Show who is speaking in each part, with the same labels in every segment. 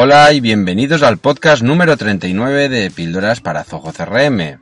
Speaker 1: Hola y bienvenidos al podcast número 39 de Píldoras para Zoho CRM.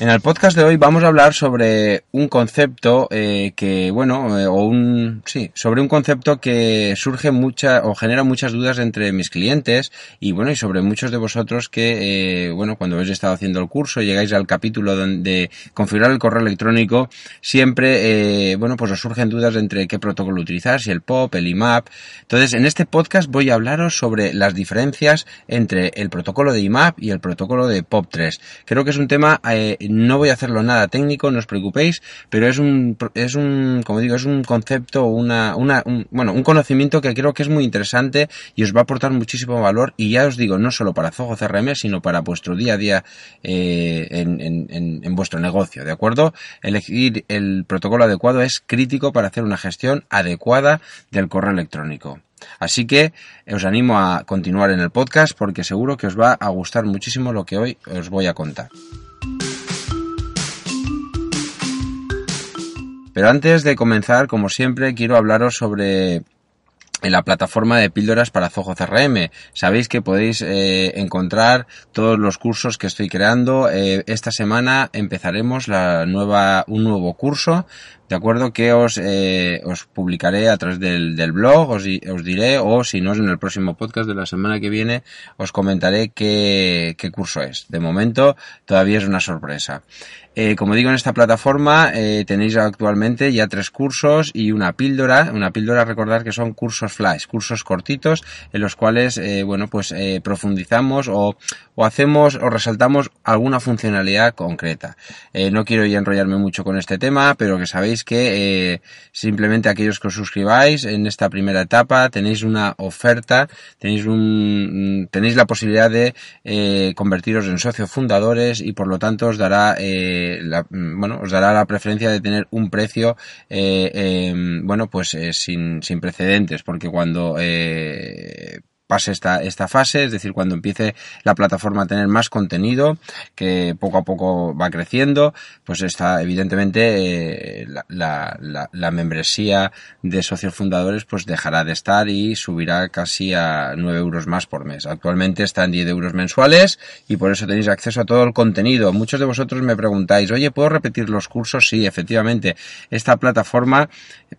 Speaker 1: En el podcast de hoy vamos a hablar sobre un concepto eh, que, bueno, eh, o un, sí, sobre un concepto que surge mucha o genera muchas dudas entre mis clientes y, bueno, y sobre muchos de vosotros que, eh, bueno, cuando habéis estado haciendo el curso, llegáis al capítulo donde configurar el correo electrónico, siempre, bueno, pues os surgen dudas entre qué protocolo utilizar, si el POP, el IMAP. Entonces, en este podcast voy a hablaros sobre las diferencias entre el protocolo de IMAP y el protocolo de POP3. Creo que es un tema no voy a hacerlo nada técnico, no os preocupéis, pero es un, es un, como digo, es un concepto, una, una, un, bueno, un conocimiento que creo que es muy interesante y os va a aportar muchísimo valor y ya os digo, no solo para Zoho CRM, sino para vuestro día a día eh, en, en, en vuestro negocio, ¿de acuerdo? Elegir el protocolo adecuado es crítico para hacer una gestión adecuada del correo electrónico. Así que os animo a continuar en el podcast porque seguro que os va a gustar muchísimo lo que hoy os voy a contar. Pero antes de comenzar, como siempre, quiero hablaros sobre la plataforma de píldoras para Zoho CRM. Sabéis que podéis eh, encontrar todos los cursos que estoy creando. Eh, esta semana empezaremos la nueva, un nuevo curso de acuerdo que os, eh, os publicaré a través del, del blog, os, os, diré, o si no, en el próximo podcast de la semana que viene, os comentaré qué, qué curso es. De momento, todavía es una sorpresa. Eh, como digo, en esta plataforma eh, tenéis actualmente ya tres cursos y una píldora. Una píldora, recordar que son cursos flash, cursos cortitos en los cuales, bueno, pues profundizamos o, o, hacemos o resaltamos alguna funcionalidad concreta. No quiero ya enrollarme mucho con este tema, pero que sabéis que eh, simplemente aquellos que os suscribáis en esta primera etapa tenéis una oferta, tenéis un tenéis la posibilidad de eh, convertiros en socios fundadores y por lo tanto os dará eh, la, bueno os dará la preferencia de tener un precio em, bueno pues sin, sin precedentes porque cuando pase esta, esta fase, es decir, cuando empiece la plataforma a tener más contenido, que poco a poco va creciendo, pues está evidentemente eh, la, la, membresía de socios fundadores pues dejará de estar y subirá casi a 9 euros más por mes. Actualmente está en 10 euros mensuales y por eso tenéis acceso a todo el contenido. Muchos de vosotros me preguntáis, oye, ¿puedo repetir los cursos? Sí, efectivamente. Esta plataforma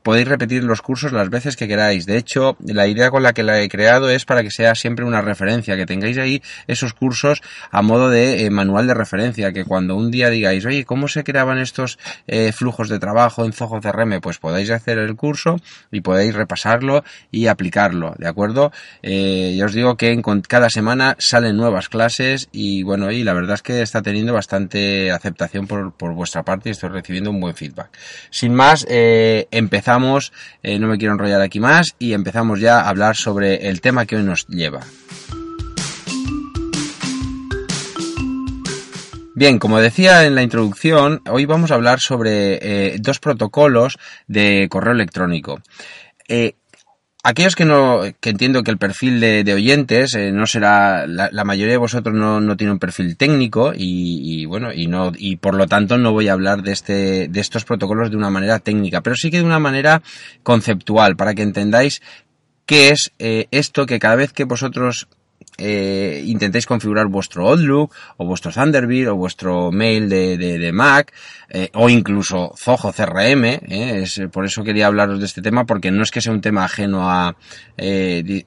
Speaker 1: podéis repetir los cursos las veces que queráis. De hecho, la idea con la que la he creado es para que sea siempre una referencia, que tengáis ahí esos cursos a modo de eh, manual de referencia, que cuando un día digáis, oye, ¿cómo se creaban estos eh, flujos de trabajo en Zoho CRM? Pues podáis hacer el curso y podéis repasarlo y aplicarlo, ¿de acuerdo? Eh, ya os digo que en cada semana salen nuevas clases y bueno, y la verdad es que está teniendo bastante aceptación por, por vuestra parte y estoy recibiendo un buen feedback. Sin más, eh, empezamos, no me quiero enrollar aquí más y empezamos ya a hablar sobre el tema que hoy nos lleva. Bien, como decía en la introducción, hoy vamos a hablar sobre eh, dos protocolos de correo electrónico. Eh, aquellos que no, que entiendo que el perfil de, oyentes eh, no será, la, mayoría de vosotros no, no tiene un perfil técnico y, y, bueno, y no, y por lo tanto no voy a hablar de este, de estos protocolos de una manera técnica, pero sí que de una manera conceptual, para que entendáis qué es eh, esto que cada vez que vosotros eh, intentéis configurar vuestro Outlook o vuestro Thunderbird o vuestro mail de, de, Mac eh, o incluso Zoho CRM, eh, es, por eso quería hablaros de este tema porque no es que sea un tema ajeno a, eh,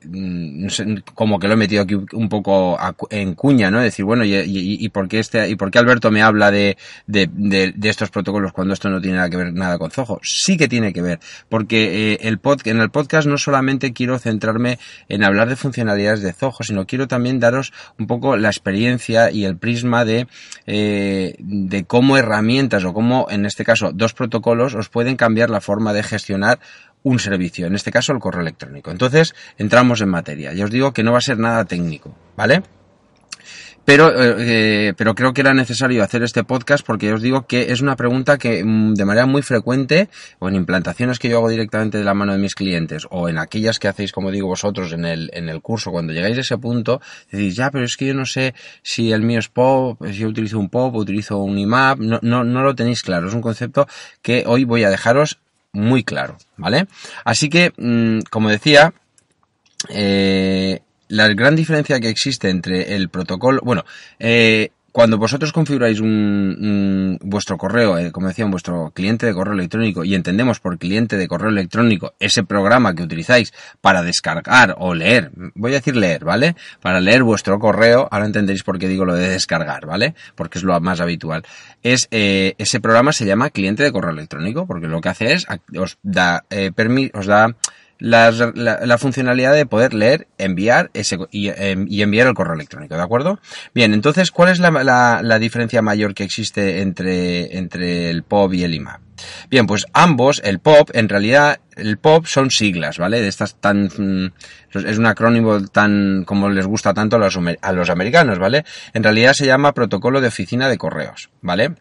Speaker 1: sé, como que lo he metido aquí un poco en cuña, ¿no? Decir, bueno, y, y, y, por qué este, y por Alberto me habla de, de, de, estos protocolos cuando esto no tiene nada que ver nada con Zoho. Sí que tiene que ver, porque el pod, en el podcast no solamente quiero centrarme en hablar de funcionalidades de Zoho, sino quiero también daros un poco la experiencia y el prisma de, eh, de cómo herramientas o cómo, en este caso, dos protocolos os pueden cambiar la forma de gestionar un servicio, en este caso el correo electrónico. Entonces, entramos en materia. Ya os digo que no va a ser nada técnico, ¿vale? Pero, eh, pero creo que era necesario hacer este podcast porque os digo que es una pregunta que mm, de manera muy frecuente, o en implantaciones que yo hago directamente de la mano de mis clientes, o en aquellas que hacéis, como digo vosotros, en el, en el curso, cuando llegáis a ese punto, decís, ya, pero es que yo no sé si el mío es POP, si yo utilizo un POP utilizo un IMAP, no, no, no lo tenéis claro. Es un concepto que hoy voy a dejaros muy claro, ¿vale? Así que, mmm, como decía, eh, la gran diferencia que existe entre el protocolo, bueno, eh, cuando vosotros configuráis un, vuestro correo, eh, como decía, vuestro cliente de correo electrónico, y entendemos por cliente de correo electrónico ese programa que utilizáis para descargar o leer, voy a decir leer, ¿vale? Para leer vuestro correo, ahora entenderéis por qué digo lo de descargar, ¿vale? Porque es lo más habitual. Es eh, ese programa se llama cliente de correo electrónico, porque lo que hace es os da eh, os da la, la, funcionalidad de poder leer, enviar ese, em, y, enviar el correo electrónico, ¿de acuerdo? Bien, entonces, ¿cuál es la, la, diferencia mayor que existe entre, entre el POP y el IMAP? Bien, pues ambos, el POP, en realidad, el POP son siglas, ¿vale? De estas tan, mm, es un acrónimo tan, como les gusta tanto a los, a los americanos, ¿vale? En realidad se llama Protocolo de Oficina de Correos, ¿vale?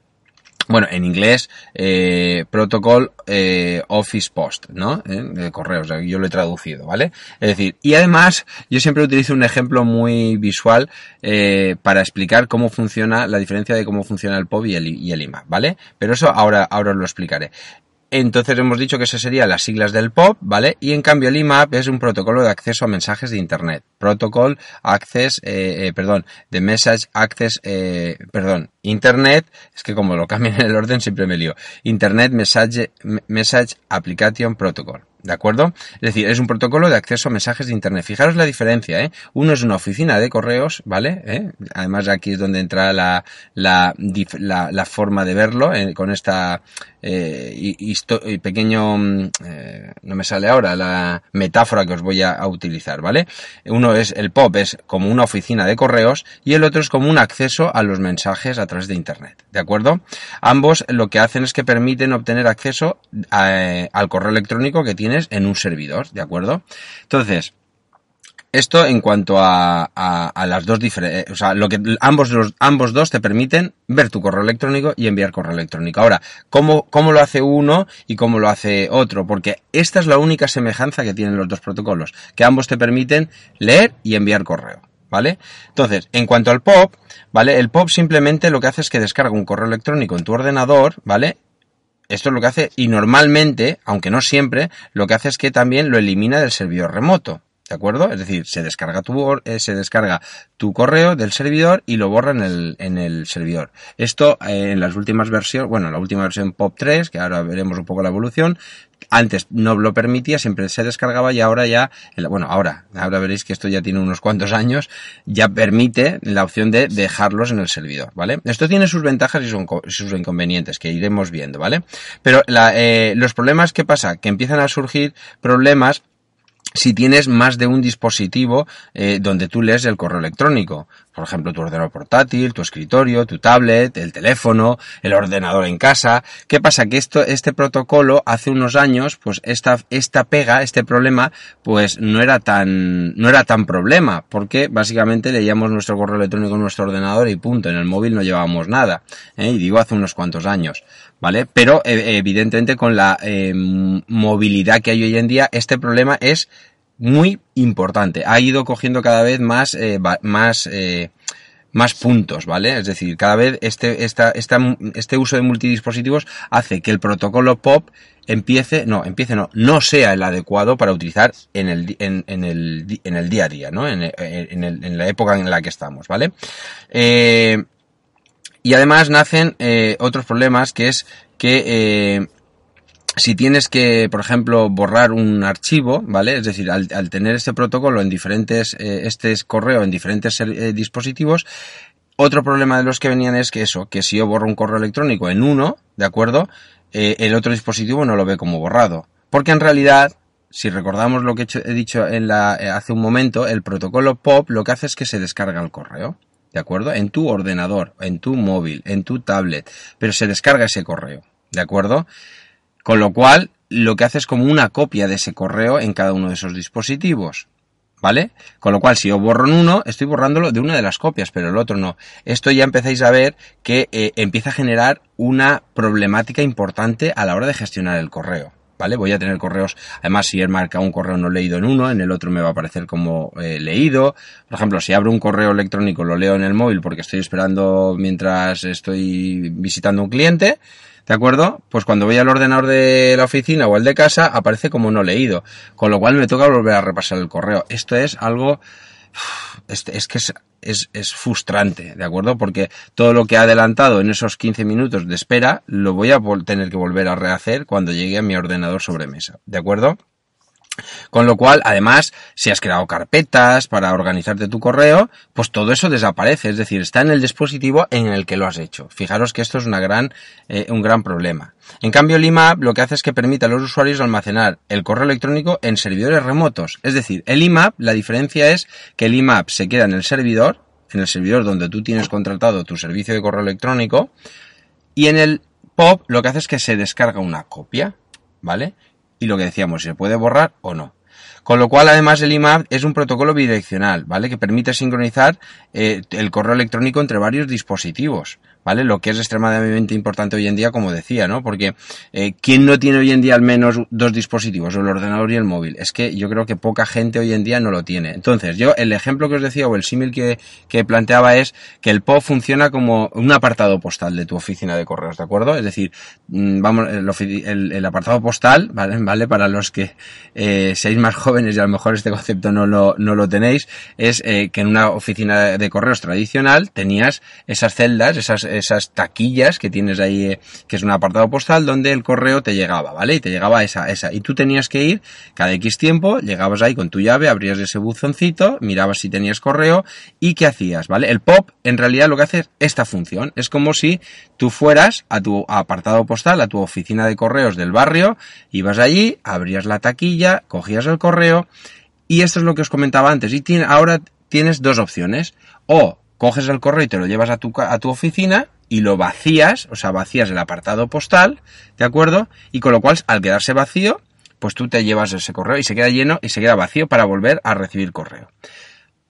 Speaker 1: Bueno, en inglés, eh, Protocol eh, Office Post, ¿no? Eh, de correos, yo lo he traducido, ¿vale? Es decir, y además, yo siempre utilizo un ejemplo muy visual eh, para explicar cómo funciona, la diferencia de cómo funciona el POB y el, y el IMA, ¿vale? Pero eso ahora, ahora os lo explicaré. Entonces hemos dicho que eso serían las siglas del POP, ¿vale? Y en cambio el IMAP es un protocolo de acceso a mensajes de Internet. Protocol Access, eh, eh, perdón, de Message Access, eh, perdón, Internet, es que como lo cambian en el orden siempre me lío. Internet Message, Message Application Protocol. ¿De acuerdo? Es decir, es un protocolo de acceso a mensajes de Internet. Fijaros la diferencia, ¿eh? Uno es una oficina de correos, ¿vale? ¿Eh? Además aquí es donde entra la, la, la, forma de verlo, ¿eh? con esta eh, y, pequeño, mm, eh, no me sale ahora, la metáfora que os voy a, a, utilizar, ¿vale? Uno es, el POP es como una oficina de correos y el otro es como un acceso a los mensajes a través de Internet, ¿de acuerdo? Ambos lo que hacen es que permiten obtener acceso al correo electrónico que tiene en un servidor, ¿de acuerdo? Entonces, esto en cuanto a, a, las dos diferentes, o sea, lo que ambos, ambos dos te permiten ver tu correo electrónico y enviar correo electrónico. Ahora, ¿cómo, ¿cómo lo hace uno y cómo lo hace otro? Porque esta es la única semejanza que tienen los dos protocolos, que ambos te permiten leer y enviar correo. ¿Vale? Entonces, en cuanto al POP, ¿vale? El POP simplemente lo que hace es que descarga un correo electrónico en tu ordenador, ¿vale? Esto es lo que hace, y normalmente, aunque no siempre, lo que hace es que también lo elimina del servidor remoto. ¿De acuerdo? Es decir, se descarga tu, eh, se descarga tu correo del servidor y lo borra en el, en el servidor. Esto eh, en las últimas versiones, bueno, la última versión POP 3, que ahora veremos un poco la evolución, antes no lo permitía, siempre se descargaba y ahora ya, bueno, ahora, ahora veréis que esto ya tiene unos cuantos años, ya permite la opción de dejarlos en el servidor, ¿vale? Esto tiene sus ventajas y sus inconvenientes que iremos viendo, ¿vale? Pero eh, los problemas que pasa, que empiezan a surgir problemas si tienes más de un dispositivo eh, donde tú lees el correo electrónico. Por ejemplo, tu ordenador portátil, tu escritorio, tu tablet, el teléfono, el ordenador en casa. ¿Qué pasa? Que esto, este protocolo hace unos años, pues esta, esta pega, este problema, pues no era tan, no era tan problema, porque básicamente leíamos nuestro correo electrónico en nuestro ordenador y punto. En el móvil no llevábamos nada. ¿eh? Y digo hace unos cuantos años. ¿Vale? Pero eh, evidentemente con la eh, movilidad que hay hoy en día, este problema es muy importante. Ha ido cogiendo cada vez más, eh, más, eh, más puntos, ¿vale? Es decir, cada vez este, esta, esta, este uso de multidispositivos hace que el protocolo POP empiece, no, empiece no, no sea el adecuado para utilizar en el, en, en el, en el día a día, ¿no? En, en, la época en la que estamos, ¿vale? Eh, y además nacen otros problemas que es que si tienes que, por ejemplo, borrar un archivo, ¿vale? Es decir, al, tener este protocolo en diferentes, eh, este correo en diferentes eh, dispositivos, otro problema de los que venían es que eso, que si yo borro un correo electrónico en uno, ¿de acuerdo? Eh, el otro dispositivo no lo ve como borrado. Porque en realidad, si recordamos lo que he dicho en la, hace un momento, el protocolo POP lo que hace es que se descarga el correo. ¿De acuerdo? En tu ordenador, en tu móvil, en tu tablet. Pero se descarga ese correo. ¿De acuerdo? Con lo cual, lo que hace es como una copia de ese correo en cada uno de esos dispositivos. ¿Vale? Con lo cual, si yo borro en uno, estoy borrándolo de una de las copias, pero el otro no. Esto ya empezáis a ver que eh, empieza a generar una problemática importante a la hora de gestionar el correo. ¿Vale? Voy a tener correos, además si he marcado un correo no leído en uno, en el otro me va a aparecer como eh, leído. Por ejemplo, si abro un correo electrónico, lo leo en el móvil porque estoy esperando mientras estoy visitando un cliente, ¿De acuerdo? Pues cuando voy al ordenador de la oficina o el de casa, aparece como no leído. Con lo cual me toca volver a repasar el correo. Esto es algo, es, que es, es, es, frustrante, ¿de acuerdo? Porque todo lo que he adelantado en esos 15 minutos de espera, lo voy a tener que volver a rehacer cuando llegue a mi ordenador sobremesa. ¿De acuerdo? Con lo cual, además, si has creado carpetas para organizarte tu correo, pues todo eso desaparece, es decir, está en el dispositivo en el que lo has hecho. Fijaros que esto es una gran, eh, un gran problema. En cambio, el IMAP lo que hace es que permite a los usuarios almacenar el correo electrónico en servidores remotos. Es decir, el IMAP, la diferencia es que el IMAP se queda en el servidor, en el servidor donde tú tienes contratado tu servicio de correo electrónico, y en el POP lo que hace es que se descarga una copia, ¿vale? Y lo que decíamos, se puede borrar o no. Con lo cual, además, el IMAP es un protocolo bidireccional, ¿vale? Que permite sincronizar eh, el correo electrónico entre varios dispositivos. ¿Vale? Lo que es extremadamente importante hoy en día, como decía, ¿no? Porque eh, ¿quién no tiene hoy en día al menos dos dispositivos, el ordenador y el móvil? Es que yo creo que poca gente hoy en día no lo tiene. Entonces, yo el ejemplo que os decía o el símil que, que planteaba es que el POP funciona como un apartado postal de tu oficina de correos, ¿de acuerdo? Es decir, mm, vamos, el, el, apartado postal, ¿vale? ¿vale? Para los que eh, seáis más jóvenes y a lo mejor este concepto no lo, no lo tenéis, es eh, que en una oficina de correos tradicional tenías esas celdas, esas esas taquillas que tienes ahí, eh, que es un apartado postal donde el correo te llegaba, ¿vale? Y te llegaba esa, esa. Y tú tenías que ir cada X tiempo, llegabas ahí con tu llave, abrías ese buzoncito, mirabas si tenías correo y qué hacías, ¿vale? El pop en realidad lo que hace es esta función. Es como si tú fueras a tu apartado postal, a tu oficina de correos del barrio, ibas allí, abrías la taquilla, cogías el correo y esto es lo que os comentaba antes. Y ahora tienes dos opciones. O coges el correo y te lo llevas a tu, a tu oficina y lo vacías, o sea, vacías el apartado postal, ¿de acuerdo? Y con lo cual, al quedarse vacío, pues tú te llevas ese correo y se queda lleno y se queda vacío para volver a recibir correo.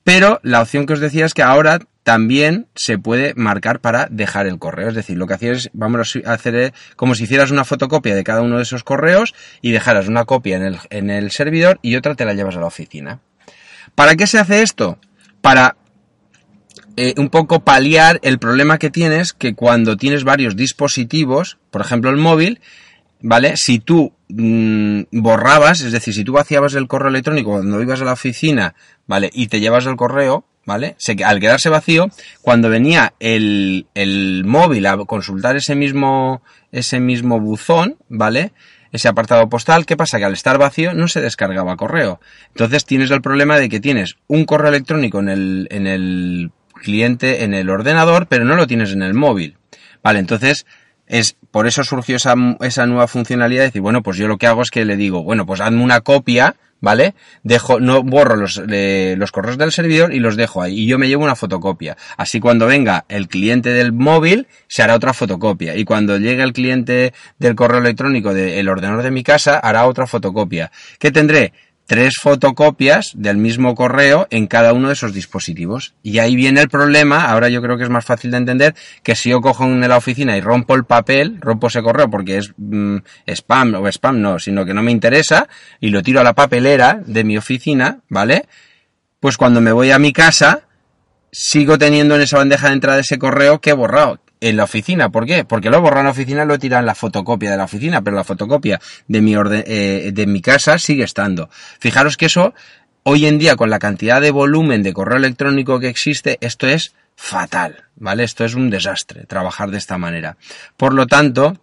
Speaker 1: Pero la opción que os decía es que ahora también se puede marcar para dejar el correo. Es decir, lo que hacías es, vamos a hacer como si hicieras una fotocopia de cada uno de esos correos y dejaras una copia en el, en el servidor y otra te la llevas a la oficina. ¿Para qué se hace esto? Para eh, un poco paliar el problema que tienes que cuando tienes varios dispositivos, por ejemplo el móvil, ¿vale? Si tú mm, borrabas, es decir, si tú vaciabas el correo electrónico cuando ibas a la oficina, ¿vale? Y te llevas el correo, ¿vale? Al quedarse vacío, cuando venía el, el móvil a consultar ese mismo, ese mismo buzón, ¿vale? ese apartado postal, ¿qué pasa? Que al estar vacío no se descargaba correo. Entonces tienes el problema de que tienes un correo electrónico en el, en el cliente en el ordenador, pero no lo tienes en el móvil. Vale, entonces es por eso surgió esa, esa nueva funcionalidad de decir, bueno, pues yo lo que hago es que le digo, bueno, pues hazme una copia, ¿vale? Dejo, no borro los, los correos del servidor y los dejo ahí. Y yo me llevo una fotocopia. Así cuando venga el cliente del móvil, se hará otra fotocopia. Y cuando llegue el cliente del correo electrónico del ordenador de mi casa, hará otra fotocopia. ¿Qué tendré? Tres fotocopias del mismo correo en cada uno de esos dispositivos. Y ahí viene el problema, ahora yo creo que es más fácil de entender, que si yo cojo en la oficina y rompo el papel, rompo ese correo porque es mm, spam o spam no, sino que no me interesa, y lo tiro a la papelera de mi oficina, ¿vale? Pues cuando me voy a mi casa, sigo teniendo en esa bandeja de entrada ese correo que he borrado, en la oficina. ¿Por qué? Porque lo borran en la oficina, lo tiran en la fotocopia de la oficina, pero la fotocopia de mi, orden, eh, de mi casa sigue estando. Fijaros que eso, hoy en día, con la cantidad de volumen de correo electrónico que existe, esto es fatal, ¿vale? Esto es un desastre, trabajar de esta manera. Por lo tanto,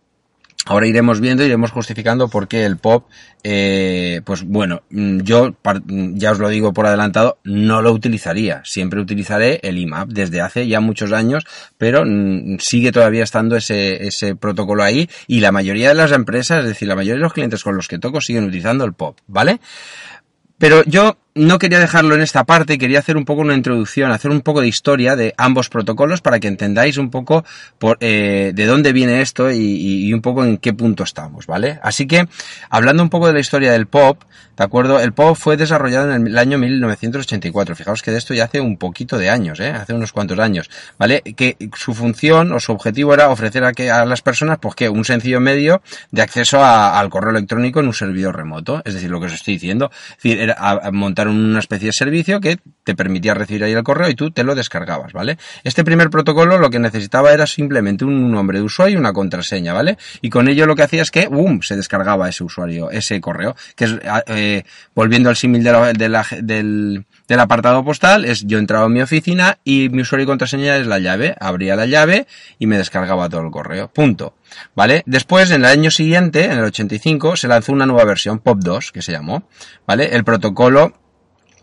Speaker 1: Ahora iremos viendo, iremos justificando por qué el pop, eh, pues bueno, mm, yo mm, ya os lo digo por adelantado, no lo utilizaría. Siempre utilizaré el IMAP desde hace ya muchos años, pero mm, sigue todavía estando ese, ese protocolo ahí y la mayoría de las empresas, es decir, la mayoría de los clientes con los que toco siguen utilizando el pop, ¿vale? Pero yo no quería dejarlo en esta parte, quería hacer un poco una introducción, hacer un poco de historia de ambos protocolos para que entendáis un poco por, eh, de dónde viene esto y, un poco en qué punto estamos, ¿vale? Así que, hablando un poco de la historia del pop, ¿de acuerdo? El pop fue desarrollado en el año 1984, fijaos que de esto ya hace un poquito de años, ¿eh? Hace unos cuantos años, ¿vale? Que su función o su objetivo era ofrecer a, que, a las personas, pues que un sencillo medio de acceso al correo electrónico en un servidor remoto, es decir, lo que os estoy diciendo, es decir, era montar una especie de servicio que te permitía recibir ahí el correo y tú te lo descargabas, ¿vale? Este primer protocolo lo que necesitaba era simplemente un nombre de usuario y una contraseña, ¿vale? Y con ello lo que hacía es que, ¡boom!, se descargaba ese usuario, ese correo, que es, eh, volviendo al símil del, del apartado postal, es yo entraba en mi oficina y mi usuario y contraseña es la llave, abría la llave y me descargaba todo el correo, punto. ¿Vale? Después, en el año siguiente, en el 85, se lanzó una nueva versión, POP2, que se llamó, ¿vale? El protocolo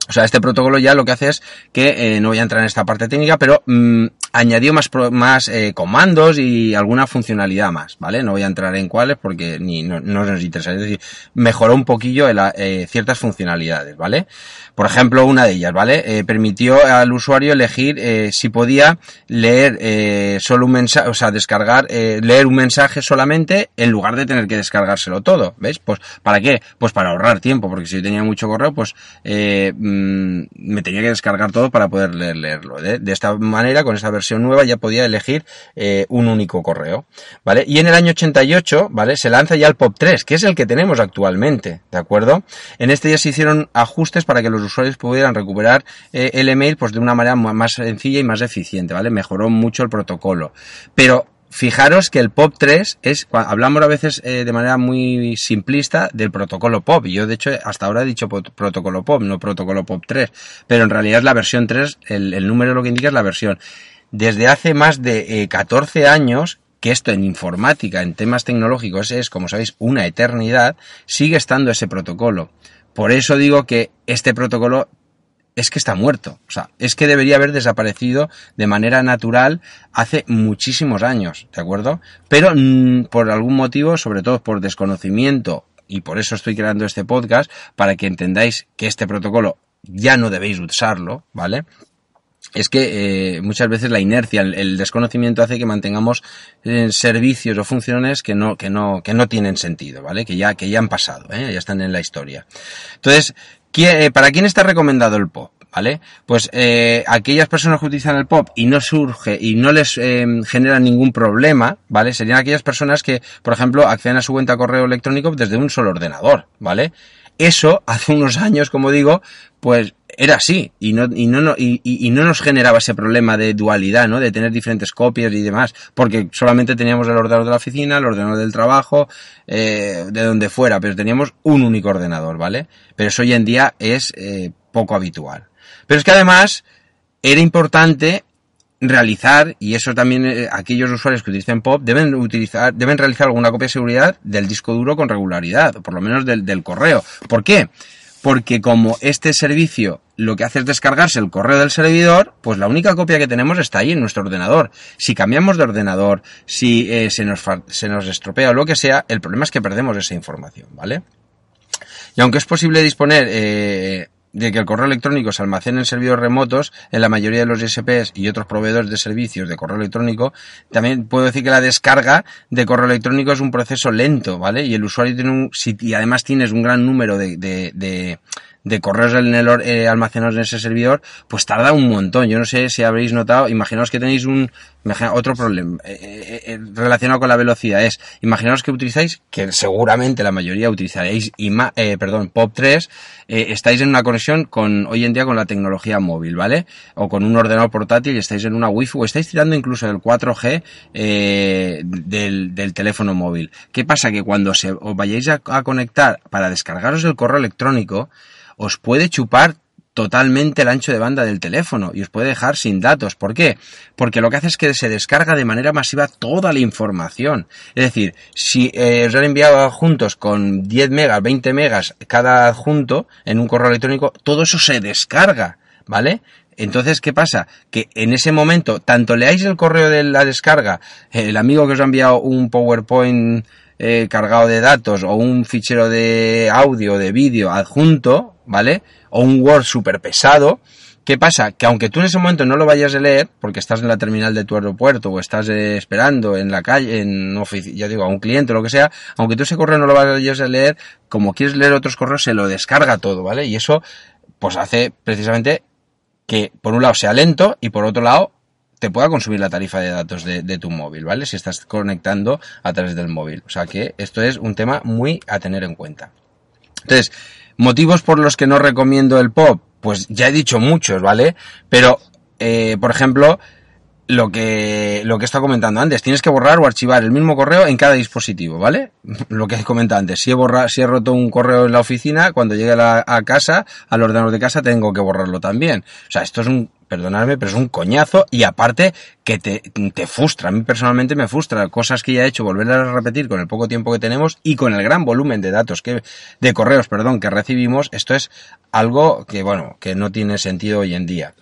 Speaker 1: o sea, este protocolo ya lo que hace es que, eh, no voy a entrar en esta parte técnica, pero mm, añadió más, más eh, comandos y alguna funcionalidad más, ¿vale? No voy a entrar en cuáles porque ni no, nos interesa. Es decir, mejoró un poquillo eh, ciertas funcionalidades, ¿vale? Por ejemplo, una de ellas, ¿vale? Eh, permitió al usuario elegir si podía leer solo un mensaje, o sea, descargar, leer un mensaje solamente en lugar de tener que descargárselo todo, ¿ves? Pues, ¿para qué? Pues para ahorrar tiempo, porque si yo tenía mucho correo, pues mm, me tenía que descargar todo para poder leer, leerlo. ¿eh? De esta manera, con esta versión nueva, ya podía elegir eh, un único correo, ¿vale? Y en el año 88, ¿vale? Se lanza ya el POP3, que es el que tenemos actualmente, ¿de acuerdo? En este ya se hicieron ajustes para que los usuarios pudieran recuperar eh, el email pues de una manera más sencilla y más eficiente, ¿vale? Mejoró mucho el protocolo. Pero fijaros que el POP3 es, hablamos a veces eh, de manera muy simplista del protocolo POP. Yo, de hecho, hasta ahora he dicho protocolo POP, no protocolo POP3. Pero en realidad es la versión 3, el, el número lo que indica es la versión. Desde hace más de eh, 14 años que esto en informática, en temas tecnológicos, es, como sabéis, una eternidad, sigue estando ese protocolo. Por eso digo que este protocolo es que está muerto. O sea, es que debería haber desaparecido de manera natural hace muchísimos años, ¿de acuerdo? Pero mmm, por algún motivo, sobre todo por desconocimiento, y por eso estoy creando este podcast, para que entendáis que este protocolo ya no debéis usarlo, ¿vale? Es que eh, muchas veces la inercia, el, desconocimiento hace que mantengamos eh, servicios o funciones que no, que no, que no tienen sentido, ¿vale? Que ya, que ya han pasado, ¿eh? ya están en la historia. Entonces, ¿quién, ¿para quién está recomendado el POP? ¿Vale? Pues eh, aquellas personas que utilizan el POP y no surge y no les eh, genera ningún problema, ¿vale? Serían aquellas personas que, por ejemplo, acceden a su cuenta correo electrónico desde un solo ordenador, ¿vale? Eso, hace unos años, como digo, pues era así y no, y no, y, y, no nos generaba ese problema de dualidad, ¿no? De tener diferentes copias y demás, porque solamente teníamos el ordenador de la oficina, el ordenador del trabajo, eh, de donde fuera, pero teníamos un único ordenador, ¿vale? Pero eso hoy en día es eh, poco habitual. Pero es que además era importante realizar, y eso también eh, aquellos usuarios que utilicen POP deben utilizar, deben realizar alguna copia de seguridad del disco duro con regularidad, o por lo menos del, del correo. ¿Por qué? Porque como este servicio lo que hace es descargarse el correo del servidor, pues la única copia que tenemos está ahí en nuestro ordenador. Si cambiamos de ordenador, si eh, se, nos se nos estropea o lo que sea, el problema es que perdemos esa información, ¿vale? Y aunque es posible disponer eh, de que el correo electrónico se almacene en servidores remotos, en la mayoría de los ISPs y otros proveedores de servicios de correo electrónico, también puedo decir que la descarga de correo electrónico es un proceso lento, ¿vale? Y el usuario tiene un, si, y además tienes un gran número de, de, de de correos en el, eh, almacenados en ese servidor, pues tarda un montón. Yo no sé si habréis notado, imaginaos que tenéis un, otro problema eh, eh, eh, relacionado con la velocidad es, imaginaos que utilizáis, que seguramente la mayoría utilizaréis, eh, perdón, POP3, eh, estáis en una conexión con, hoy en día con la tecnología móvil, ¿vale? O con un ordenador portátil y estáis en una Wi-Fi o estáis tirando incluso del 4G eh, del, del teléfono móvil. ¿Qué pasa? Que cuando se, os vayáis a conectar para descargaros el correo electrónico, os puede chupar totalmente el ancho de banda del teléfono y os puede dejar sin datos. ¿Por qué? Porque lo que hace es que se descarga de manera masiva toda la información. Es decir, si eh, os han enviado juntos con 10 megas, 20 megas cada adjunto en un correo electrónico, todo eso se descarga, ¿vale? Entonces, ¿qué pasa? Que en ese momento, tanto leáis el correo de la descarga, el amigo que os ha enviado un PowerPoint eh, cargado de datos o un fichero de audio, de vídeo adjunto, ¿vale? O un Word súper pesado. ¿Qué pasa? Que aunque tú en ese momento no lo vayas a leer, porque estás en la terminal de tu aeropuerto o estás eh, esperando en la calle, en ya digo, a un cliente o lo que sea, aunque tú ese correo no lo vayas a leer, como quieres leer otros correos, se lo descarga todo, ¿vale? Y eso, pues hace precisamente que, por un lado, sea lento y por otro lado, te pueda consumir la tarifa de datos de, de, tu móvil, ¿vale? Si estás conectando a través del móvil. O sea que esto es un tema muy a tener en cuenta. Entonces, Motivos por los que no recomiendo el POP, pues ya he dicho muchos, ¿vale? Pero, eh, por ejemplo, lo que, lo que he estado comentando antes, tienes que borrar o archivar el mismo correo en cada dispositivo, ¿vale? Lo que he comentado antes, si he borrado, si he roto un correo en la oficina, cuando llegue a, a casa, al ordenador de casa, tengo que borrarlo también. O sea, esto es un, perdonadme, pero es un coñazo y aparte que te, te frustra. A mí personalmente me frustra cosas que ya he hecho, volver a repetir con el poco tiempo que tenemos y con el gran volumen de datos que, de correos, perdón, que recibimos. Esto es algo que, bueno, que no tiene sentido hoy en día.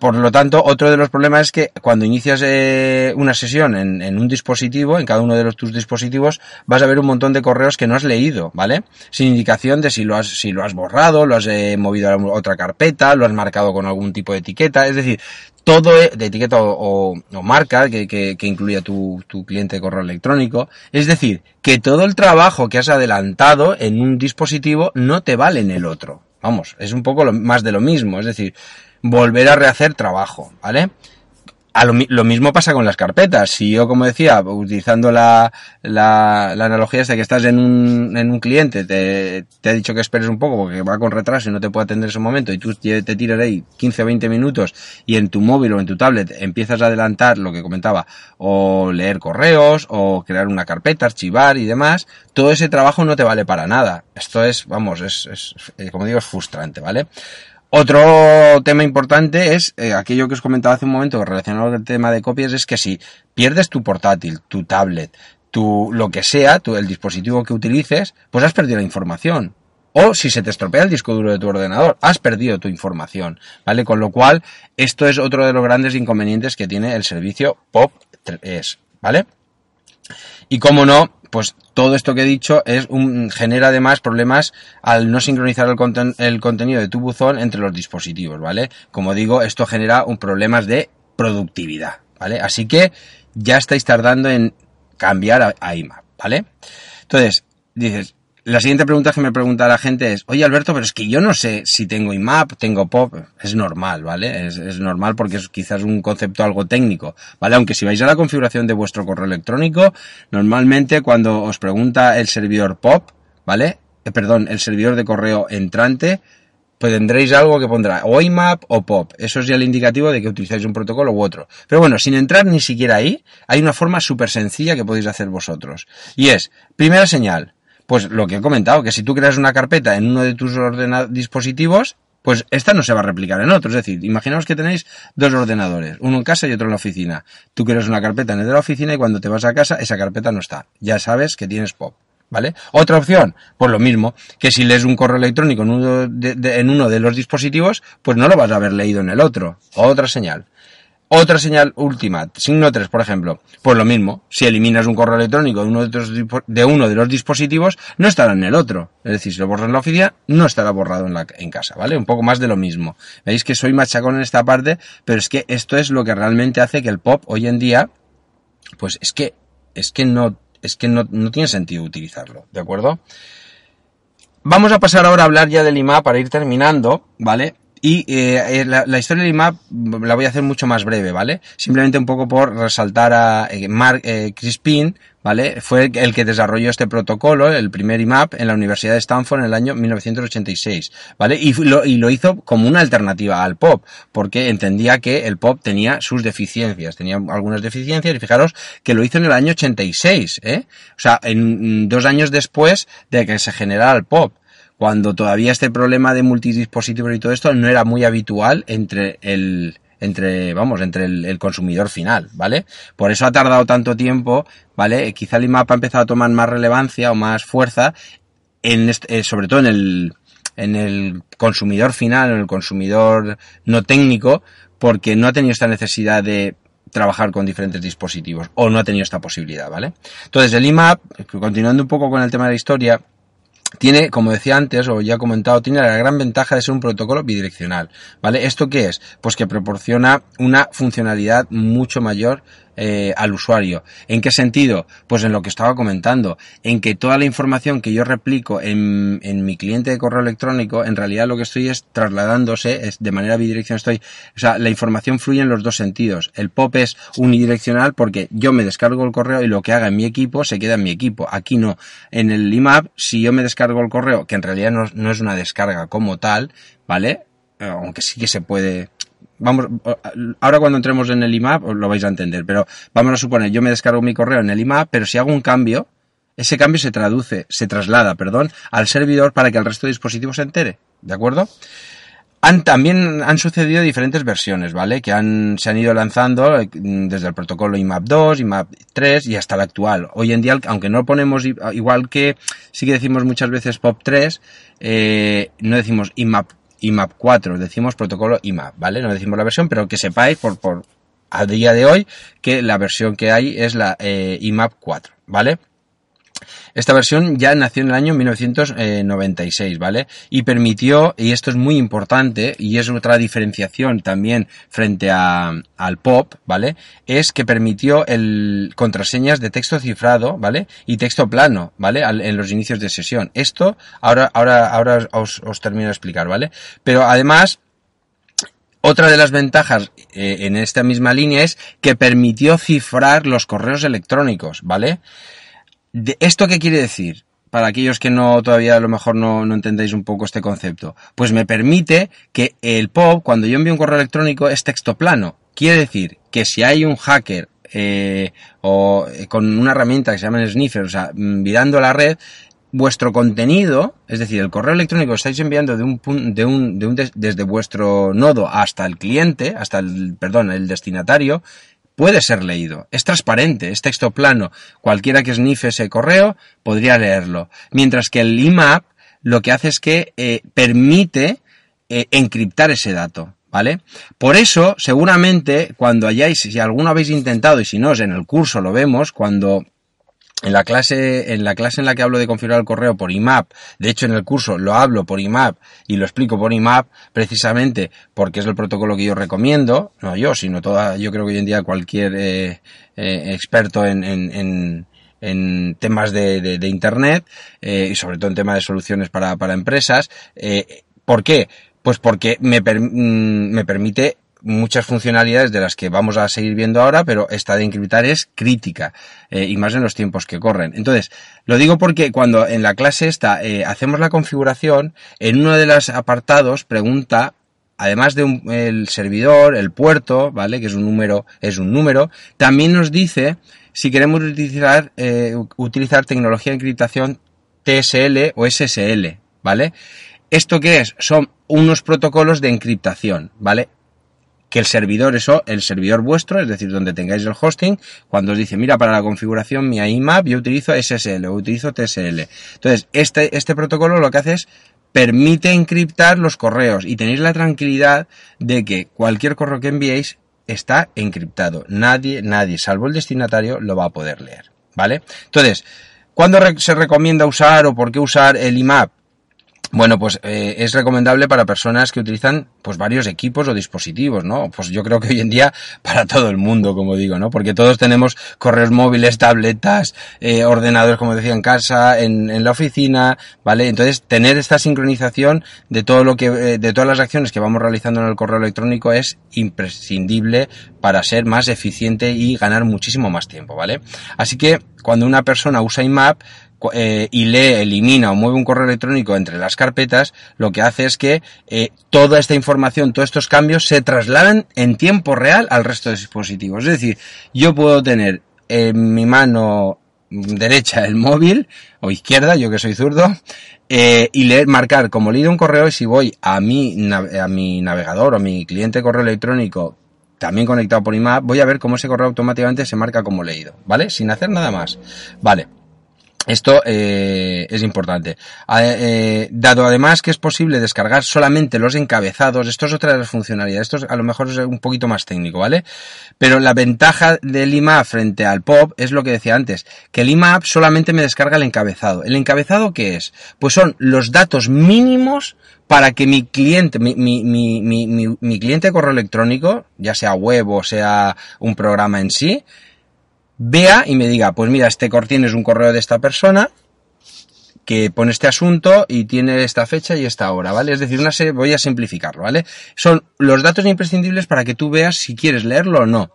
Speaker 1: Por lo tanto, otro de los problemas es que cuando inicias eh, una sesión en, en, un dispositivo, en cada uno de tus dispositivos, vas a ver un montón de correos que no has leído, ¿vale? Sin indicación de si lo has, si lo has borrado, lo has eh, movido a otra carpeta, lo has marcado con algún tipo de etiqueta, es decir, todo e, de etiqueta o, o, marca que, incluya tu, tu cliente de correo electrónico. Es decir, que todo el trabajo que has adelantado en un dispositivo no te vale en el otro. Vamos, es un poco lo, más de lo mismo. Es decir, volver a rehacer trabajo, ¿vale? A lo, lo, mismo pasa con las carpetas. Si yo, como decía, utilizando la, la, analogía esta que estás en un, en un cliente, te, te ha dicho que esperes un poco porque va con retraso y no te puede atender ese momento y tú te tiras ahí 15 o 20 minutos y en tu móvil o en tu tablet empiezas a adelantar lo que comentaba, o leer correos, o crear una carpeta, archivar y demás, todo ese trabajo no te vale para nada. Esto es, vamos, es, es como digo, es frustrante, ¿vale? Otro tema importante es eh, aquello que os comentaba hace un momento relacionado con el tema de copias, es que si pierdes tu portátil, tu tablet, tu lo que sea, tu, el dispositivo que utilices, pues has perdido la información. O si se te estropea el disco duro de tu ordenador, has perdido tu información, ¿vale? Con lo cual, esto es otro de los grandes inconvenientes que tiene el servicio POP3, ¿vale? Y como no, pues todo esto que he dicho es un, genera además problemas al no sincronizar el, el, contenido de tu buzón entre los dispositivos, ¿vale? Como digo, esto genera un problemas de productividad, ¿vale? Así que ya estáis tardando en cambiar a, a IMAP, ¿vale? Entonces, dices, la siguiente pregunta que me pregunta la gente es, oye Alberto, pero es que yo no sé si tengo IMAP, tengo POP. Es normal, ¿vale? Es, normal porque es quizás un concepto algo técnico, ¿vale? Aunque si vais a la configuración de vuestro correo electrónico, normalmente cuando os pregunta el servidor POP, ¿vale? Eh, perdón, el servidor de correo entrante, pues tendréis algo que pondrá o IMAP o POP. Eso es ya el indicativo de que utilizáis un protocolo u otro. Pero bueno, sin entrar ni siquiera ahí, hay una forma súper sencilla que podéis hacer vosotros. Y es, primera señal, pues lo que he comentado, que si tú creas una carpeta en uno de tus dispositivos, pues esta no se va a replicar en otro. Es decir, imaginaos que tenéis dos ordenadores, uno en casa y otro en la oficina. Tú creas una carpeta en el de la oficina y cuando te vas a casa esa carpeta no está. Ya sabes que tienes POP. ¿Vale? Otra opción, pues lo mismo, que si lees un correo electrónico en uno de, en uno de los dispositivos, pues no lo vas a haber leído en el otro. Otra señal. Otra señal última, signo 3, por ejemplo, pues lo mismo, si eliminas un correo electrónico de uno de, los dispositivos, no estará en el otro. Es decir, si lo borras en la oficina, no estará borrado en, la, en casa, ¿vale? Un poco más de lo mismo. Veis que soy machacón en esta parte, pero es que esto es lo que realmente hace que el pop hoy en día, pues es que, es que no, es que no, no tiene sentido utilizarlo, ¿de acuerdo? Vamos a pasar ahora a hablar ya del IMA para ir terminando, ¿vale? Y eh, la, la, historia del IMAP la voy a hacer mucho más breve, ¿vale? Simplemente un poco por resaltar a eh, Mark eh, Crispin, ¿vale? Fue el que desarrolló este protocolo, el primer IMAP, en la Universidad de Stanford en el año 1986, ¿vale? Y lo, y lo hizo como una alternativa al POP, porque entendía que el POP tenía sus deficiencias, tenía algunas deficiencias, y fijaros que lo hizo en el año 86, ¿eh? O sea, en dos años después de que se generara el POP cuando todavía este problema de multidispositivos y todo esto no era muy habitual entre el, entre, vamos, entre el, el, consumidor final, ¿vale? Por eso ha tardado tanto tiempo, ¿vale? Quizá el IMAP ha empezado a tomar más relevancia o más fuerza, en este, eh, sobre todo en el, en el consumidor final, en el consumidor no técnico, porque no ha tenido esta necesidad de trabajar con diferentes dispositivos o no ha tenido esta posibilidad, ¿vale? Entonces el IMAP, continuando un poco con el tema de la historia, tiene, como decía antes, o ya he comentado, tiene la gran ventaja de ser un protocolo bidireccional, ¿vale? ¿Esto qué es? Pues que proporciona una funcionalidad mucho mayor eh, al usuario. ¿En qué sentido? Pues en lo que estaba comentando, en que toda la información que yo replico en, en mi cliente de correo electrónico, en realidad lo que estoy es trasladándose, es de manera bidireccional estoy, o sea, la información fluye en los dos sentidos. El POP es unidireccional porque yo me descargo el correo y lo que haga en mi equipo se queda en mi equipo. Aquí no. En el IMAP, si yo me descargo el correo, que en realidad no, no es una descarga como tal, ¿vale? Eh, aunque sí que se puede, vamos, ahora cuando entremos en el IMAP lo vais a entender, pero vamos a suponer, yo me descargo mi correo en el IMAP, pero si hago un cambio, ese cambio se traduce, se traslada, perdón, al servidor para que el resto de dispositivos se entere, ¿de acuerdo? Han, también han sucedido diferentes versiones, ¿vale? Que han, se han ido lanzando eh, desde el protocolo IMAP 2, IMAP 3 y hasta el actual. Hoy en día, aunque no ponemos igual que sí que decimos muchas veces POP 3, eh, no decimos IMAP IMAP 4, decimos protocolo IMAP, ¿vale? No decimos la versión, pero que sepáis por, por a día de hoy que la versión que hay es la eh, IMAP 4, ¿vale? Esta versión ya nació en el año 1996, ¿vale? Y permitió, y esto es muy importante, y es otra diferenciación también frente a, al POP, ¿vale? Es que permitió el contraseñas de texto cifrado, ¿vale? Y texto plano, ¿vale? en los inicios de sesión. Esto ahora, ahora, ahora os, os termino de explicar, ¿vale? Pero además, otra de las ventajas eh, en esta misma línea es que permitió cifrar los correos electrónicos, ¿vale? ¿Esto qué quiere decir? Para aquellos que no todavía a lo mejor no, no entendéis un poco este concepto. Pues me permite que el POP, cuando yo envío un correo electrónico, es texto plano. Quiere decir que si hay un hacker eh, o eh, con una herramienta que se llama Sniffer, o sea, mirando la red, vuestro contenido, es decir, el correo electrónico que estáis enviando de un, de un, de un desde vuestro nodo hasta el cliente, hasta el, perdón, el destinatario, puede ser leído. Es transparente, es texto plano. Cualquiera que snife ese correo podría leerlo. Mientras que el IMAP lo que hace es que eh, permite eh, encriptar ese dato. ¿Vale? Por eso, seguramente, cuando hayáis, si alguno habéis intentado, y si no, en el curso lo vemos, cuando en la clase, en la clase en la que hablo de configurar el correo por IMAP, de hecho en el curso lo hablo por IMAP y lo explico por IMAP precisamente porque es el protocolo que yo recomiendo, no yo, sino toda, yo creo que hoy en día cualquier eh, eh, experto en, en, en temas de, de, Internet eh, y sobre todo en temas de soluciones para, para empresas. Eh, ¿Por qué? Pues porque me, mm, me permite muchas funcionalidades de las que vamos a seguir viendo ahora, pero esta de encriptar es crítica, eh, y más en los tiempos que corren. Entonces, lo digo porque cuando en la clase esta eh, hacemos la configuración, en uno de los apartados pregunta, además de un, el servidor, el puerto, ¿vale? Que es un número, es un número, también nos dice si queremos utilizar, eh, utilizar tecnología de encriptación TSL o SSL, ¿vale? ¿Esto qué es? Son unos protocolos de encriptación, ¿vale? Que el servidor, eso, el servidor vuestro, es decir, donde tengáis el hosting, cuando os dice, mira, para la configuración mi IMAP yo utilizo SSL o utilizo TSL. Entonces, este, este protocolo lo que hace es permite encriptar los correos y tenéis la tranquilidad de que cualquier correo que enviéis está encriptado. Nadie, nadie, salvo el destinatario, lo va a poder leer. ¿Vale? Entonces, ¿cuándo se recomienda usar o por qué usar el IMAP? Bueno, pues eh, es recomendable para personas que utilizan pues varios equipos o dispositivos, ¿no? Pues yo creo que hoy en día para todo el mundo, como digo, ¿no? Porque todos tenemos correos móviles, tabletas, eh, ordenadores, como decía, en casa, en, en, la oficina, ¿vale? Entonces, tener esta sincronización de todo lo que, eh, de todas las acciones que vamos realizando en el correo electrónico es imprescindible para ser más eficiente y ganar muchísimo más tiempo, ¿vale? Así que cuando una persona usa IMAP, eh, y lee, elimina o mueve un correo electrónico entre las carpetas, lo que hace es que eh, toda esta información, todos estos cambios se trasladan en tiempo real al resto de dispositivos. Es decir, yo puedo tener en mi mano derecha el móvil o izquierda, yo que soy zurdo, eh, y leer, marcar como leído un correo y si voy a mi, a mi navegador o mi cliente de correo electrónico también conectado por IMAP, voy a ver cómo ese correo automáticamente se marca como leído, ¿vale? Sin hacer nada más. Vale. Esto eh, es importante. Eh, dado además que es posible descargar solamente los encabezados, esto es otra de las funcionalidades, esto a lo mejor es un poquito más técnico, ¿vale? Pero la ventaja del IMAP frente al POP es lo que decía antes, que el IMAP solamente me descarga el encabezado. ¿El encabezado qué es? Pues son los datos mínimos para que mi cliente, mi, mi, mi, mi cliente de correo electrónico, ya sea web o sea un programa en sí, vea y me diga, pues mira, este cortín es un correo de esta persona que pone este asunto y tiene esta fecha y esta hora, ¿vale? Es decir, voy a simplificarlo, ¿vale? Son los datos imprescindibles para que tú veas si quieres leerlo o no.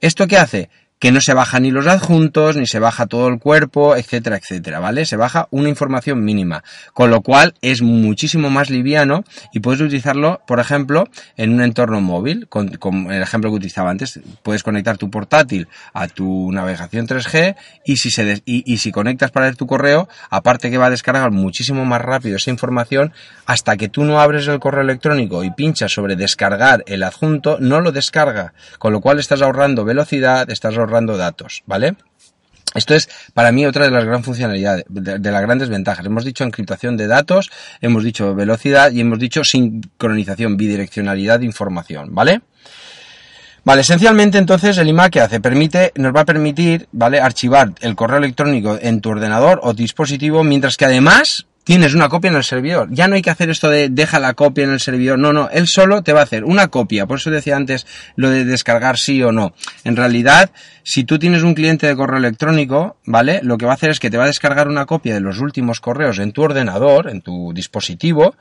Speaker 1: ¿Esto qué hace? Que no se baja ni los adjuntos, ni se baja todo el cuerpo, etcétera, etcétera, ¿vale? Se baja una información mínima, con lo cual es muchísimo más liviano y puedes utilizarlo, por ejemplo, en un entorno móvil, con, el ejemplo que utilizaba antes, puedes conectar tu portátil a tu navegación 3G y si se y, si conectas para ver tu correo, aparte que va a descargar muchísimo más rápido esa información, hasta que tú no abres el correo electrónico y pinchas sobre descargar el adjunto, no lo descarga, con lo cual estás ahorrando velocidad, estás ahorrando ahorrando datos, ¿vale? Esto es para mí otra de las gran funcionalidades, de, las grandes ventajas. Hemos dicho encriptación de datos, hemos dicho velocidad y hemos dicho sincronización, bidireccionalidad de información, ¿vale? Vale, esencialmente entonces el IMAP que hace permite, nos va a permitir, ¿vale? Archivar el correo electrónico en tu ordenador o dispositivo, mientras que además tienes una copia en el servidor. Ya no hay que hacer esto de deja la copia en el servidor. No, no, él solo te va a hacer una copia. Por eso decía antes lo de descargar sí o no. En realidad, si tú tienes un cliente de correo electrónico, ¿vale? Lo que va a hacer es que te va a descargar una copia de los últimos correos en tu ordenador, en tu dispositivo,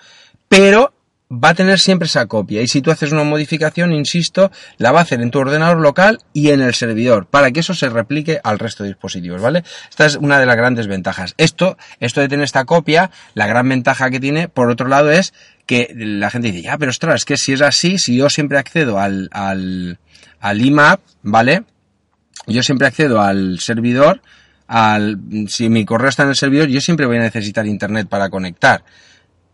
Speaker 1: pero va a tener siempre esa copia y si tú haces una modificación, insisto, la va a hacer en tu ordenador local y en el servidor para que eso se replique al resto de dispositivos, ¿vale? Esta es una de las grandes ventajas. Esto, esto de tener esta copia, la gran ventaja que tiene, por otro lado, es que la gente dice, ya, pero ostras, es que si es así, si yo siempre accedo al, al, al IMAP, ¿vale? Yo siempre accedo al servidor, al, si mi correo está en el servidor, yo siempre voy a necesitar internet para conectar.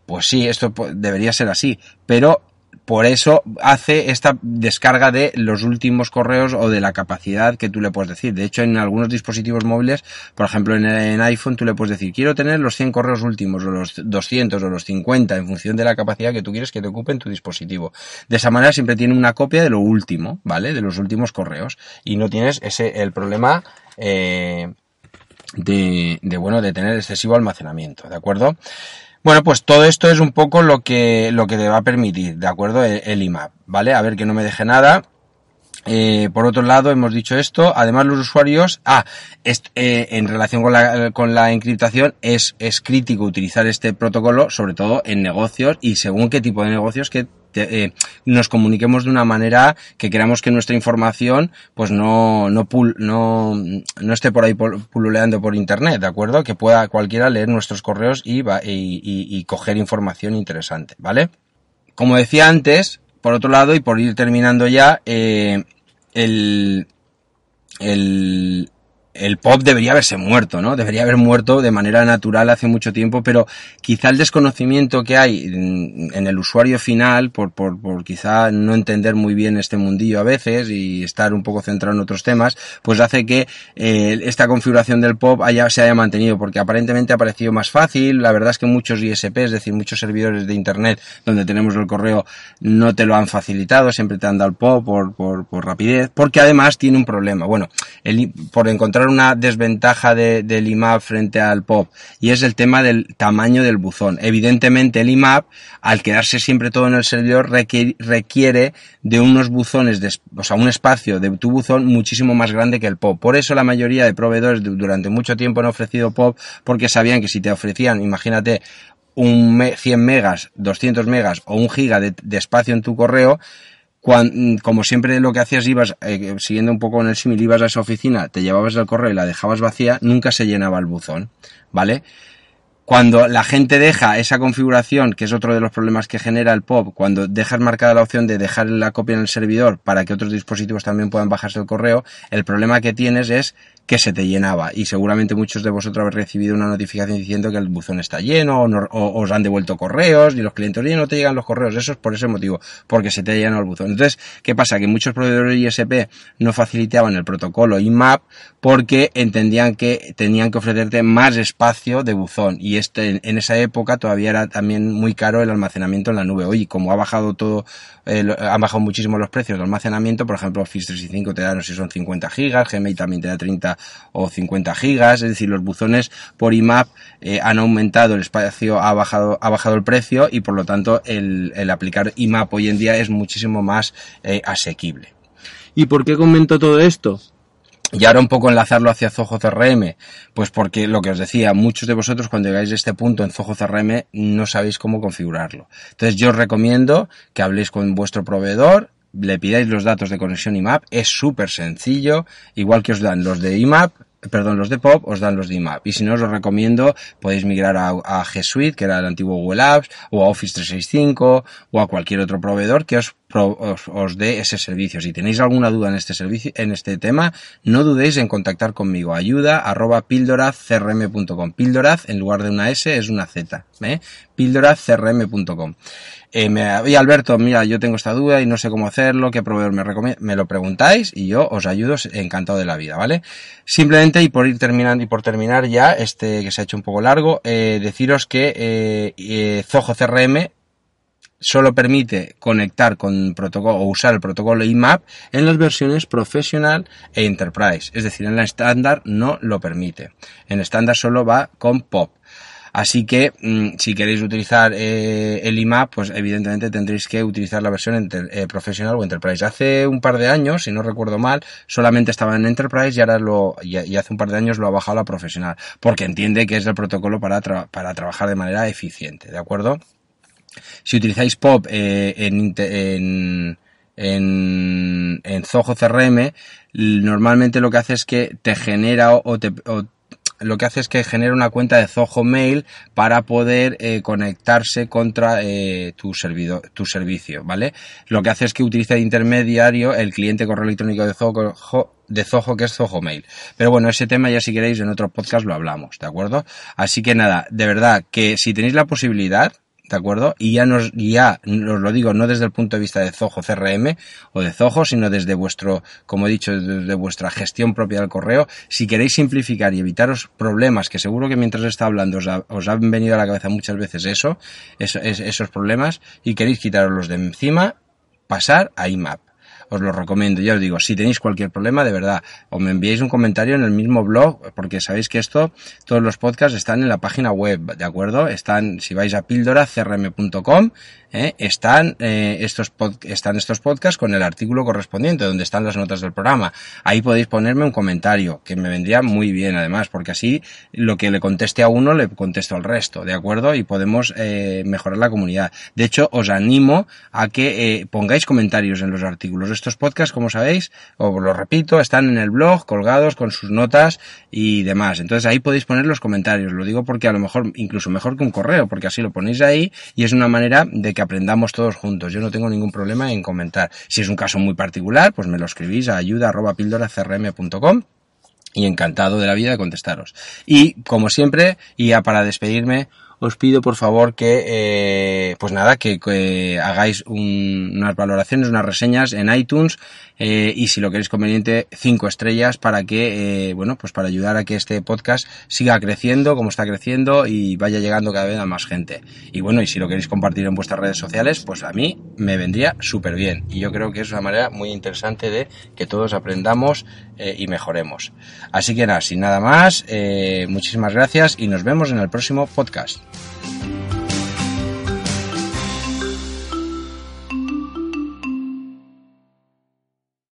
Speaker 1: Pues sí, esto debería ser así, pero por eso hace esta descarga de los últimos correos o de la capacidad que tú le puedes decir. De hecho, en algunos dispositivos móviles, por ejemplo en, iPhone, tú le puedes decir, quiero tener los 100 correos últimos, o los 200, o los 50, en función de la capacidad que tú quieres que te ocupe en tu dispositivo. De esa manera siempre tiene una copia de lo último, ¿vale? De los últimos correos. Y no tienes ese, el problema, eh, de, de, bueno, de tener excesivo almacenamiento, ¿de acuerdo? Bueno, pues todo esto es un poco lo que, lo que te va a permitir, ¿de acuerdo? El, IMAP, ¿vale? A ver que no me deje nada. Eh, por otro lado, hemos dicho esto. Además, los usuarios, ah, eh, en relación con la, con la encriptación, es, es crítico utilizar este protocolo, sobre todo en negocios y según qué tipo de negocios que eh, nos comuniquemos de una manera que queramos que nuestra información pues no, no, no, no esté por ahí pululeando por internet, ¿de acuerdo? Que pueda cualquiera leer nuestros correos y, y, y, coger información interesante, ¿vale? Como decía antes, por otro lado, y por ir terminando ya, eh, el, el, el pop debería haberse muerto, ¿no? Debería haber muerto de manera natural hace mucho tiempo, pero quizá el desconocimiento que hay en, el usuario final, por, por, por, quizá no entender muy bien este mundillo a veces y estar un poco centrado en otros temas, pues hace que eh, esta configuración del pop haya, se haya mantenido, porque aparentemente ha parecido más fácil. La verdad es que muchos ISP, es decir, muchos servidores de internet donde tenemos el correo, no te lo han facilitado, siempre te han dado el pop por, por, por rapidez, porque además tiene un problema. Bueno, el, por encontrar una desventaja de, del IMAP frente al POP y es el tema del tamaño del buzón. Evidentemente el IMAP, al quedarse siempre todo en el servidor, requiere, de unos buzones, de, o sea, un espacio de tu buzón muchísimo más grande que el POP. Por eso la mayoría de proveedores durante mucho tiempo han ofrecido POP porque sabían que si te ofrecían, imagínate, un 100 megas, 200 megas o un giga de espacio en tu correo, como siempre lo que hacías ibas, eh, siguiendo un poco en el símil, ibas a esa oficina, te llevabas el correo y la dejabas vacía, nunca se llenaba el buzón, ¿vale? Cuando la gente deja esa configuración, que es otro de los problemas que genera el POP, cuando dejas marcada la opción de dejar la copia en el servidor para que otros dispositivos también puedan bajarse el correo, el problema que tienes es que se te llenaba y seguramente muchos de vosotros habéis recibido una notificación diciendo que el buzón está lleno o, os han devuelto correos y los clientes, oye, no te llegan los correos, eso es por ese motivo, porque se te ha llenado el buzón. Entonces, ¿qué pasa? Que muchos proveedores ISP no facilitaban el protocolo IMAP porque entendían que tenían que ofrecerte más espacio de buzón y este en esa época todavía era también muy caro el almacenamiento en la nube. Oye, como ha bajado todo, eh, han bajado muchísimo los precios de almacenamiento, por ejemplo, Office 365 te da no sé si son 50 gigas, Gmail también te da 30 o 50 gigas, es decir, los buzones por IMAP eh, han aumentado el espacio, ha bajado, ha bajado el precio y por lo tanto el, el aplicar IMAP hoy en día es muchísimo más eh, asequible.
Speaker 2: ¿Y por qué comento todo esto?
Speaker 1: Y ahora un poco enlazarlo hacia Zoho CRM, pues porque lo que os decía, muchos de vosotros cuando llegáis a este punto en Zoho CRM no sabéis cómo configurarlo. Entonces yo os recomiendo que habléis con vuestro proveedor, le pidáis los datos de conexión IMAP, es súper sencillo, igual que os dan los de IMAP, perdón, los de POP os dan los de IMAP. Y si no os lo recomiendo, podéis migrar a, G Suite, que era el antiguo Google Apps, o a Office 365, o a cualquier otro proveedor que os, os, dé ese servicio. Si tenéis alguna duda en este servicio, en este tema, no dudéis en contactar conmigo. Ayuda arroba pildorazcrm.com. Pildoraz, en lugar de una S, es una Z. ¿eh? pildorazcrm.com. Eh, me, oye Alberto, mira, yo tengo esta duda y no sé cómo hacerlo, qué proveedor me recomienda, me lo preguntáis y yo os ayudo encantado de la vida, ¿vale? Simplemente, y por ir terminando y por terminar ya, este que se ha hecho un poco largo, eh, deciros que eh, eh Zoho CRM solo permite conectar con protocolo o usar el protocolo IMAP en las versiones profesional e enterprise. Es decir, en la estándar no lo permite. En estándar solo va con POP. Así que mm, si queréis utilizar eh, el IMAP, pues evidentemente tendréis que utilizar la versión eh, profesional o Enterprise. Hace un par de años, si no recuerdo mal, solamente estaba en Enterprise y ahora lo, y, hace un par de años lo ha bajado a la profesional, porque entiende que es el protocolo para, para trabajar de manera eficiente, ¿de acuerdo? Si utilizáis POP eh, en, en en, Zoho CRM, normalmente lo que hace es que te genera o te, lo que hace es que genera una cuenta de Zoho Mail para poder eh, conectarse contra eh, tu, servidor, tu servicio, ¿vale? Lo que hace es que utiliza de intermediario el cliente correo electrónico de Zoho, de Zoho que es Zoho Mail. Pero bueno, ese tema ya si queréis en otro podcast lo hablamos, ¿de acuerdo? Así que nada, de verdad que si tenéis la posibilidad, ¿de acuerdo? Y ya nos, ya os lo digo, no desde el punto de vista de Zoho CRM o de Zoho, sino desde vuestro, como he dicho, desde vuestra gestión propia del correo. Si queréis simplificar y evitaros problemas, que seguro que mientras está hablando os, han venido a la cabeza muchas veces eso, esos problemas, y queréis quitaros de encima, pasar a IMAP os lo recomiendo. Ya os digo, si tenéis cualquier problema, de verdad, o me enviáis un comentario en el mismo blog, porque sabéis que esto, todos los podcasts están en la página web, ¿de acuerdo? Están, si vais a píldoracrm.com, ¿eh? están, eh, estos están estos podcasts con el artículo correspondiente, donde están las notas del programa. Ahí podéis ponerme un comentario, que me vendría muy bien además, porque así lo que le conteste a uno le contesto al resto, ¿de acuerdo? Y podemos eh, mejorar la comunidad. De hecho, os animo a que eh, pongáis comentarios en los artículos. Estos podcasts, como sabéis, os lo repito, están en el blog, colgados con sus notas y demás. Entonces ahí podéis poner los comentarios. Lo digo porque a lo mejor, incluso mejor que un correo, porque así lo ponéis ahí y es una manera de que aprendamos todos juntos. Yo no tengo ningún problema en comentar. Si es un caso muy particular, pues me lo escribís a ayuda.pildoracrm.com y encantado de la vida de contestaros. Y como siempre, y ya para despedirme, os pido por favor que, eh, pues nada, que, hagáis unas valoraciones, unas reseñas en iTunes eh, y si lo queréis conveniente, cinco estrellas para que, eh, bueno, pues para ayudar a que este podcast siga creciendo como está creciendo y vaya llegando cada vez a más gente. Y bueno, y si lo queréis compartir en vuestras redes sociales, pues a mí me vendría súper bien. Y yo creo que es una manera muy interesante de que todos aprendamos y mejoremos. Así que nada, sin nada más, muchísimas gracias y nos vemos en el próximo podcast.